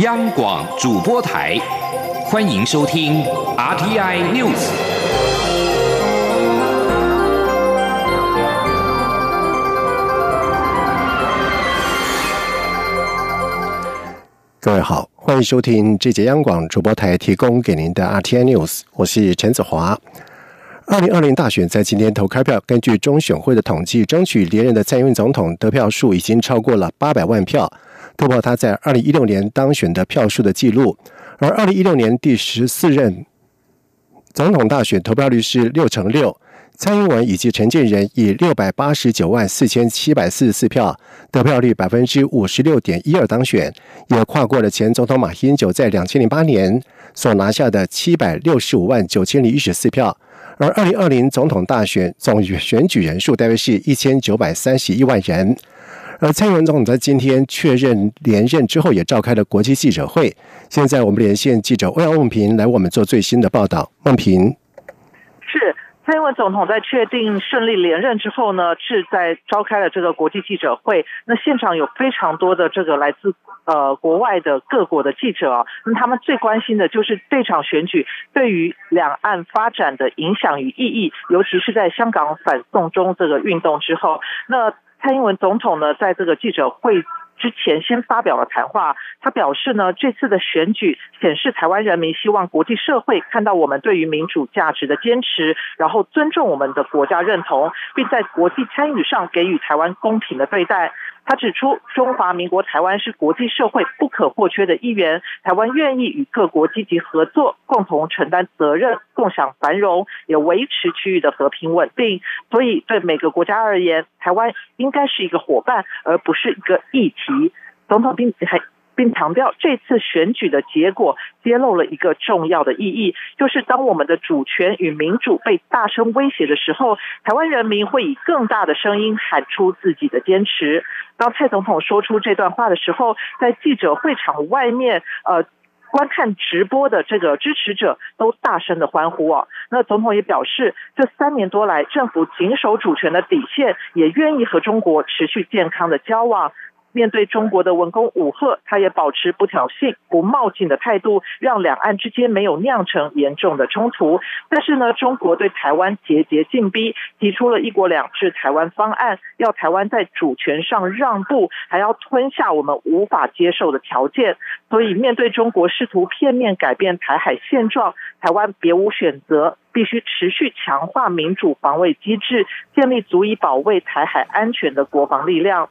央广主播台，欢迎收听 RTI News。各位好，欢迎收听这节央广主播台提供给您的 RTI News，我是陈子华。二零二零大选在今天投开票，根据中选会的统计，争取连任的蔡英文总统得票数已经超过了八百万票，突破他在二零一六年当选的票数的记录。而二零一六年第十四任总统大选投票率是六成六，蔡英文以及陈建仁以六百八十九万四千七百四十四票得票率百分之五十六点一二当选，也跨过了前总统马英九在两千零八年所拿下的七百六十五万九千零一十四票。而二零二零总统大选总选举人数大约是一千九百三十一万人。而蔡英文总统在今天确认连任之后，也召开了国际记者会。现在我们连线记者欧阳梦平来我们做最新的报道。梦平。蔡英文总统在确定顺利连任之后呢，是在召开了这个国际记者会。那现场有非常多的这个来自呃国外的各国的记者啊，那他们最关心的就是这场选举对于两岸发展的影响与意义，尤其是在香港反送中这个运动之后。那蔡英文总统呢，在这个记者会。之前先发表了谈话，他表示呢，这次的选举显示台湾人民希望国际社会看到我们对于民主价值的坚持，然后尊重我们的国家认同，并在国际参与上给予台湾公平的对待。他指出，中华民国台湾是国际社会不可或缺的一员，台湾愿意与各国积极合作，共同承担责任，共享繁荣，也维持区域的和平稳定。所以，对每个国家而言，台湾应该是一个伙伴，而不是一个议题。总统并还。并强调，这次选举的结果揭露了一个重要的意义，就是当我们的主权与民主被大声威胁的时候，台湾人民会以更大的声音喊出自己的坚持。当蔡总统说出这段话的时候，在记者会场外面，呃，观看直播的这个支持者都大声的欢呼啊。那总统也表示，这三年多来，政府谨守主权的底线，也愿意和中国持续健康的交往。面对中国的文攻武吓，他也保持不挑衅、不冒进的态度，让两岸之间没有酿成严重的冲突。但是呢，中国对台湾节节进逼，提出了一国两制台湾方案，要台湾在主权上让步，还要吞下我们无法接受的条件。所以，面对中国试图片面改变台海现状，台湾别无选择，必须持续强化民主防卫机制，建立足以保卫台海安全的国防力量。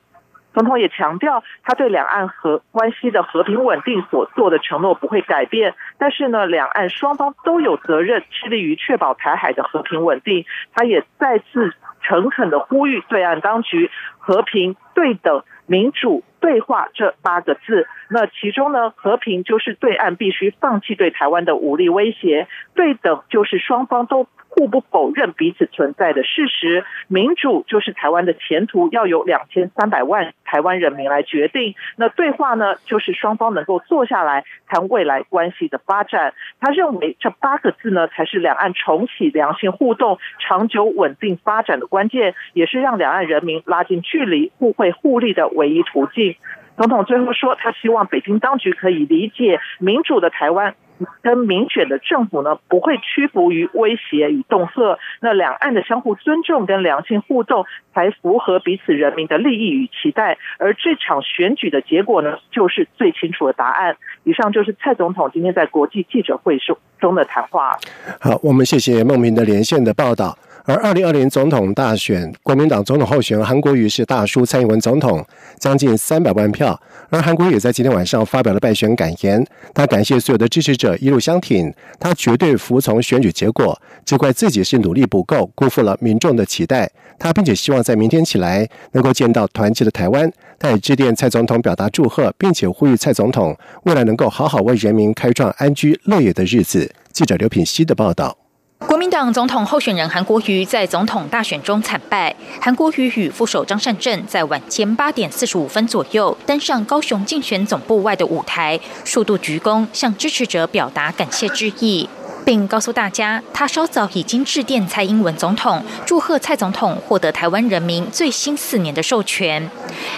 总统也强调，他对两岸和关系的和平稳定所做的承诺不会改变。但是呢，两岸双方都有责任致力于确保台海的和平稳定。他也再次诚恳地呼吁对岸当局和平、对等、民主、对话这八个字。那其中呢，和平就是对岸必须放弃对台湾的武力威胁；对等就是双方都。互不否认彼此存在的事实，民主就是台湾的前途，要由两千三百万台湾人民来决定。那对话呢，就是双方能够坐下来谈未来关系的发展。他认为这八个字呢，才是两岸重启良性互动、长久稳定发展的关键，也是让两岸人民拉近距离、互惠互利的唯一途径。总统最后说，他希望北京当局可以理解民主的台湾。跟民选的政府呢，不会屈服于威胁与恫吓。那两岸的相互尊重跟良性互动，才符合彼此人民的利益与期待。而这场选举的结果呢，就是最清楚的答案。以上就是蔡总统今天在国际记者会中中的谈话。好，我们谢谢孟明的连线的报道。而二零二零总统大选，国民党总统候选人韩国瑜是大输蔡英文总统将近三百万票。而韩国瑜也在今天晚上发表了败选感言，他感谢所有的支持者一路相挺，他绝对服从选举结果，只怪自己是努力不够，辜负了民众的期待。他并且希望在明天起来能够见到团结的台湾。他也致电蔡总统表达祝贺，并且呼吁蔡总统未来能够好好为人民开创安居乐业的日子。记者刘品希的报道。国民党总统候选人韩国瑜在总统大选中惨败。韩国瑜与副手张善政在晚间八点四十五分左右登上高雄竞选总部外的舞台，数度鞠躬向支持者表达感谢之意。并告诉大家，他稍早已经致电蔡英文总统，祝贺蔡总统获得台湾人民最新四年的授权。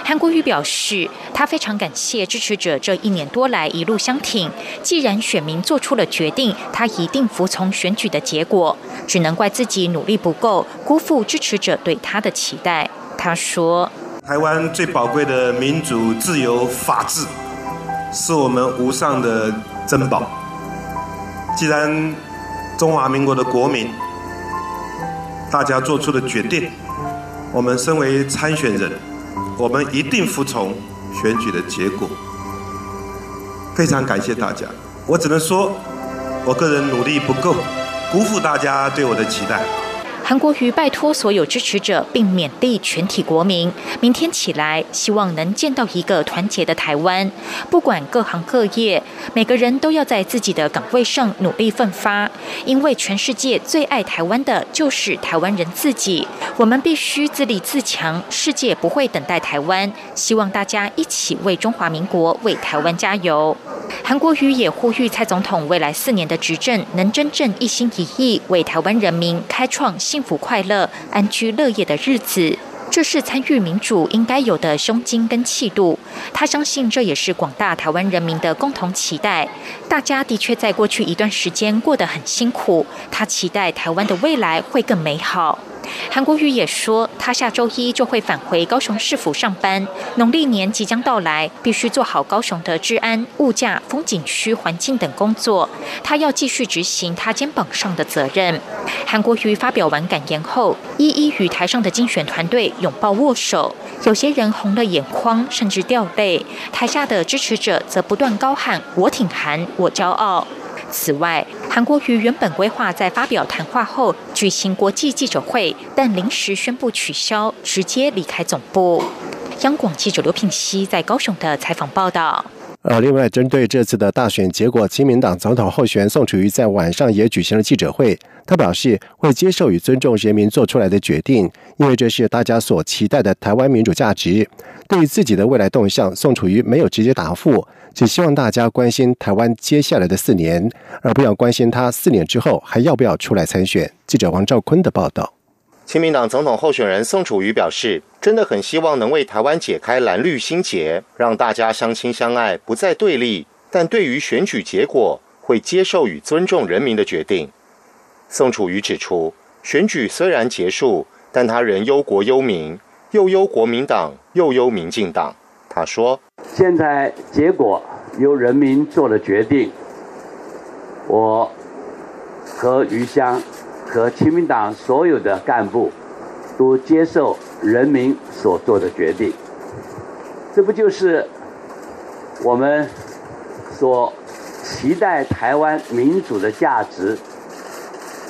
韩国瑜表示，他非常感谢支持者这一年多来一路相挺。既然选民做出了决定，他一定服从选举的结果，只能怪自己努力不够，辜负支持者对他的期待。他说：“台湾最宝贵的民主、自由、法治，是我们无上的珍宝。”既然中华民国的国民大家做出的决定，我们身为参选人，我们一定服从选举的结果。非常感谢大家，我只能说，我个人努力不够，辜负大家对我的期待。韩国瑜拜托所有支持者，并勉励全体国民，明天起来，希望能见到一个团结的台湾。不管各行各业，每个人都要在自己的岗位上努力奋发，因为全世界最爱台湾的就是台湾人自己。我们必须自立自强，世界不会等待台湾。希望大家一起为中华民国、为台湾加油。韩国瑜也呼吁蔡总统未来四年的执政，能真正一心一意为台湾人民开创新。幸福快乐、安居乐业的日子，这是参与民主应该有的胸襟跟气度。他相信这也是广大台湾人民的共同期待。大家的确在过去一段时间过得很辛苦，他期待台湾的未来会更美好。韩国瑜也说，他下周一就会返回高雄市府上班。农历年即将到来，必须做好高雄的治安、物价、风景区环境等工作。他要继续执行他肩膀上的责任。韩国瑜发表完感言后，一一与台上的竞选团队拥抱握手，有些人红了眼眶，甚至掉泪。台下的支持者则不断高喊：“我挺韩，我骄傲。”此外，韩国瑜原本规划在发表谈话后举行国际记者会，但临时宣布取消，直接离开总部。央广记者刘品熙在高雄的采访报道。呃，另外，针对这次的大选结果，亲民党总统候选人宋楚瑜在晚上也举行了记者会。他表示会接受与尊重人民做出来的决定，因为这是大家所期待的台湾民主价值。对于自己的未来动向，宋楚瑜没有直接答复，只希望大家关心台湾接下来的四年，而不要关心他四年之后还要不要出来参选。记者王兆坤的报道。亲民党总统候选人宋楚瑜表示，真的很希望能为台湾解开蓝绿心结，让大家相亲相爱，不再对立。但对于选举结果，会接受与尊重人民的决定。宋楚瑜指出，选举虽然结束，但他仍忧国忧民，又忧国民党，又忧民进党。他说：“现在结果由人民做了决定，我和余香。”和亲民党所有的干部都接受人民所做的决定，这不就是我们所期待台湾民主的价值？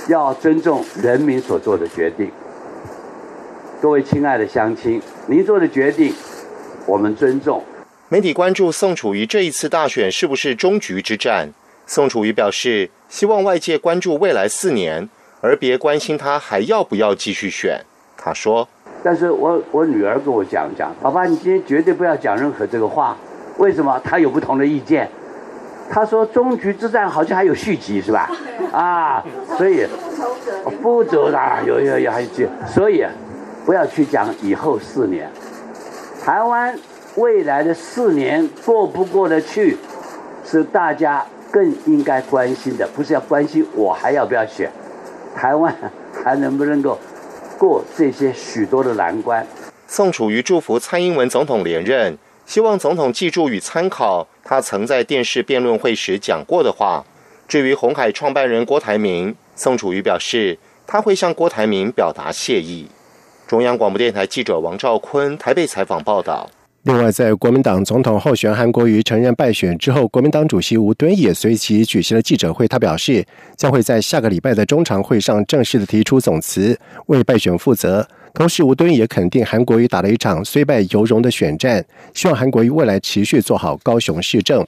要尊重人民所做的决定。各位亲爱的乡亲，您做的决定，我们尊重。媒体关注宋楚瑜这一次大选是不是终局之战？宋楚瑜表示，希望外界关注未来四年。而别关心他还要不要继续选，他说。但是我我女儿跟我讲讲，爸爸，你今天绝对不要讲任何这个话。为什么？他有不同的意见。他说终局之战好像还有续集是吧？啊，所以不走的有有有还有剧，所以不要去讲以后四年。台湾未来的四年过不过得去，是大家更应该关心的，不是要关心我还要不要选。台湾还能不能够过这些许多的难关？宋楚瑜祝福蔡英文总统连任，希望总统记住与参考他曾在电视辩论会时讲过的话。至于红海创办人郭台铭，宋楚瑜表示他会向郭台铭表达谢意。中央广播电台记者王兆坤台北采访报道。另外，在国民党总统候选韩国瑜承认败选之后，国民党主席吴敦也随即举行了记者会。他表示，将会在下个礼拜的中常会上正式的提出总辞，为败选负责。同时，吴敦也肯定韩国瑜打了一场虽败犹荣的选战，希望韩国瑜未来持续做好高雄市政。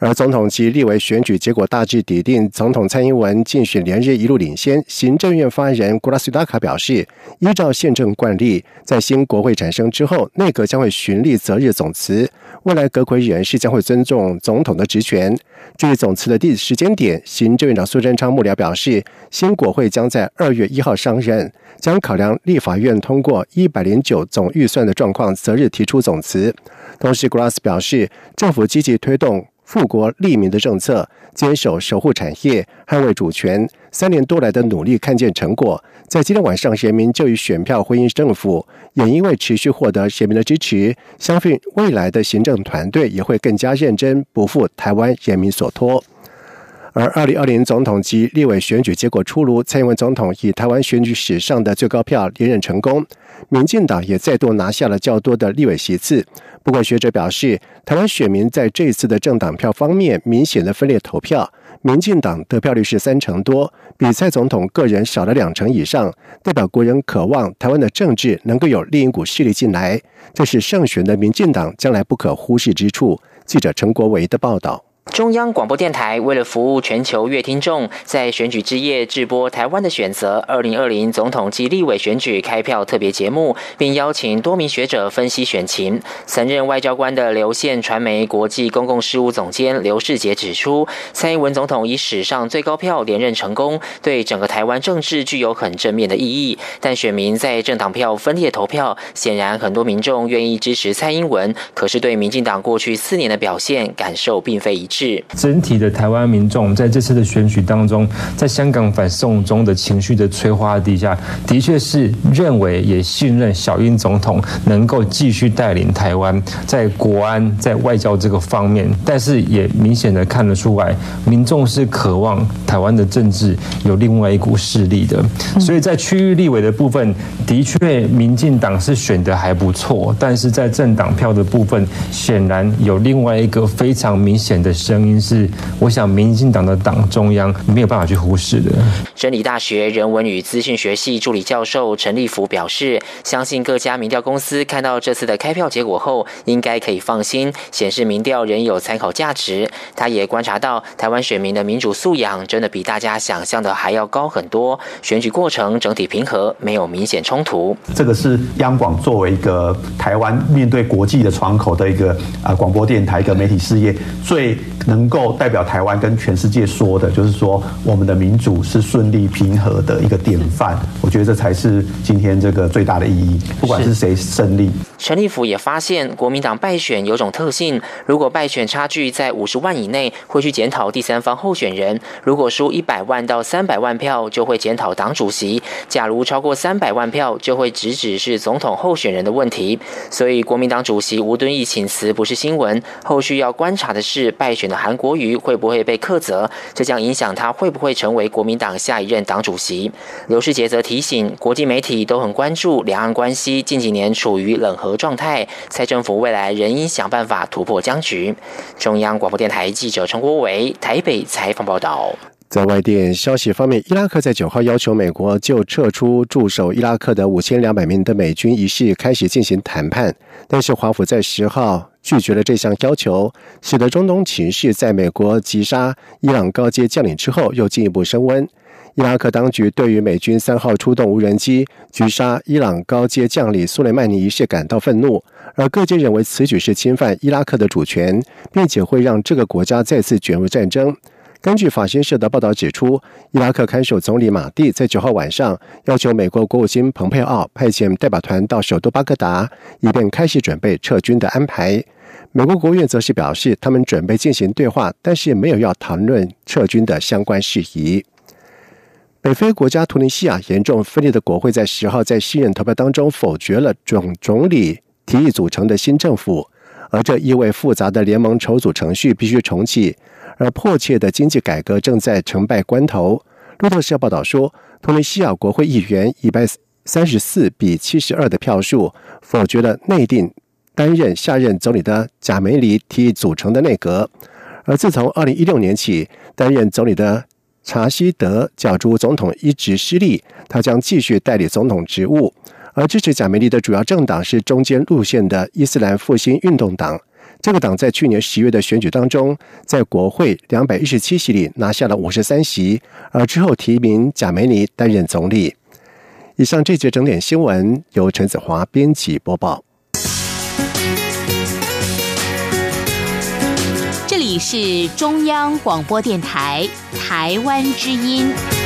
而总统及立委选举结果大致底定，总统蔡英文竞选连日一路领先。行政院发言人古拉斯达卡表示，依照宪政惯例，在新国会产生之后，内阁将会循例择日总辞，未来阁揆人士将会尊重总统的职权。至于总辞的第时间点，行政院长苏贞昌幕僚表示，新国会将在二月一号上任，将考量立法院通过一百零九总预算的状况，择日提出总辞。同时，古拉斯表示，政府积极推动。富国利民的政策，坚守守护产业、捍卫主权，三年多来的努力看见成果。在今天晚上，人民就以选票回应政府，也因为持续获得人民的支持，相信未来的行政团队也会更加认真，不负台湾人民所托。而二零二零总统及立委选举结果出炉，蔡英文总统以台湾选举史上的最高票连任成功，民进党也再度拿下了较多的立委席次。不过，学者表示，台湾选民在这次的政党票方面明显的分裂投票，民进党得票率是三成多，比蔡总统个人少了两成以上，代表国人渴望台湾的政治能够有另一股势力进来，这是胜选的民进党将来不可忽视之处。记者陈国维的报道。中央广播电台为了服务全球乐听众，在选举之夜直播台湾的选择二零二零总统及立委选举开票特别节目，并邀请多名学者分析选情。曾任外交官的流线传媒国际公共事务总监刘世杰指出，蔡英文总统以史上最高票连任成功，对整个台湾政治具有很正面的意义。但选民在政党票分裂投票，显然很多民众愿意支持蔡英文，可是对民进党过去四年的表现感受并非一致。是整体的台湾民众在这次的选举当中，在香港反送中的情绪的催化底下，的确是认为也信任小英总统能够继续带领台湾在国安、在外交这个方面，但是也明显的看得出来，民众是渴望台湾的政治有另外一股势力的。所以在区域立委的部分，的确民进党是选的还不错，但是在政党票的部分，显然有另外一个非常明显的。声音是，我想民进党的党中央没有办法去忽视的。真理大学人文与资讯学系助理教授陈立福表示，相信各家民调公司看到这次的开票结果后，应该可以放心，显示民调仍有参考价值。他也观察到，台湾选民的民主素养真的比大家想象的还要高很多，选举过程整体平和，没有明显冲突。这个是央广作为一个台湾面对国际的窗口的一个啊广播电台一个媒体事业最。能够代表台湾跟全世界说的，就是说我们的民主是顺利平和的一个典范。我觉得这才是今天这个最大的意义。不管是谁胜利，陈立夫也发现国民党败选有种特性：如果败选差距在五十万以内，会去检讨第三方候选人；如果输一百万到三百万票，就会检讨党主席；假如超过三百万票，就会直指是总统候选人的问题。所以，国民党主席吴敦义请辞不是新闻，后续要观察的是败选。的韩国瑜会不会被克责？这将影响他会不会成为国民党下一任党主席。刘世杰则提醒，国际媒体都很关注两岸关系近几年处于冷和和状态，蔡政府未来仍应想办法突破僵局。中央广播电台记者陈国伟台北采访报道。在外电消息方面，伊拉克在九号要求美国就撤出驻守伊拉克的五千两百名的美军一事开始进行谈判，但是华府在十号拒绝了这项要求，使得中东情势在美国击杀伊朗高阶将领之后又进一步升温。伊拉克当局对于美军三号出动无人机狙杀伊朗高阶将领苏雷曼尼一事感到愤怒，而各界认为此举是侵犯伊拉克的主权，并且会让这个国家再次卷入战争。根据法新社的报道指出，伊拉克看守总理马蒂在九号晚上要求美国国务卿蓬佩奥派遣代表团到首都巴格达，以便开始准备撤军的安排。美国国务院则是表示，他们准备进行对话，但是没有要谈论撤军的相关事宜。北非国家突尼西亚严重分裂的国会在十号在新任投票当中否决了总总理提议组成的新政府，而这意味复杂的联盟筹组程序必须重启。而迫切的经济改革正在成败关头。路透社报道说，突尼西亚国会议员以百三十四比七十二的票数否决了内定担任下任总理的贾梅里提议组成的内阁。而自从二零一六年起，担任总理的查希德角逐总统一直失利，他将继续代理总统职务。而支持贾梅里的主要政党是中间路线的伊斯兰复兴运动党。这个党在去年十月的选举当中，在国会两百一十七席里拿下了五十三席，而之后提名贾梅尼担任总理。以上这节整点新闻由陈子华编辑播报。你是中央广播电台台湾之音。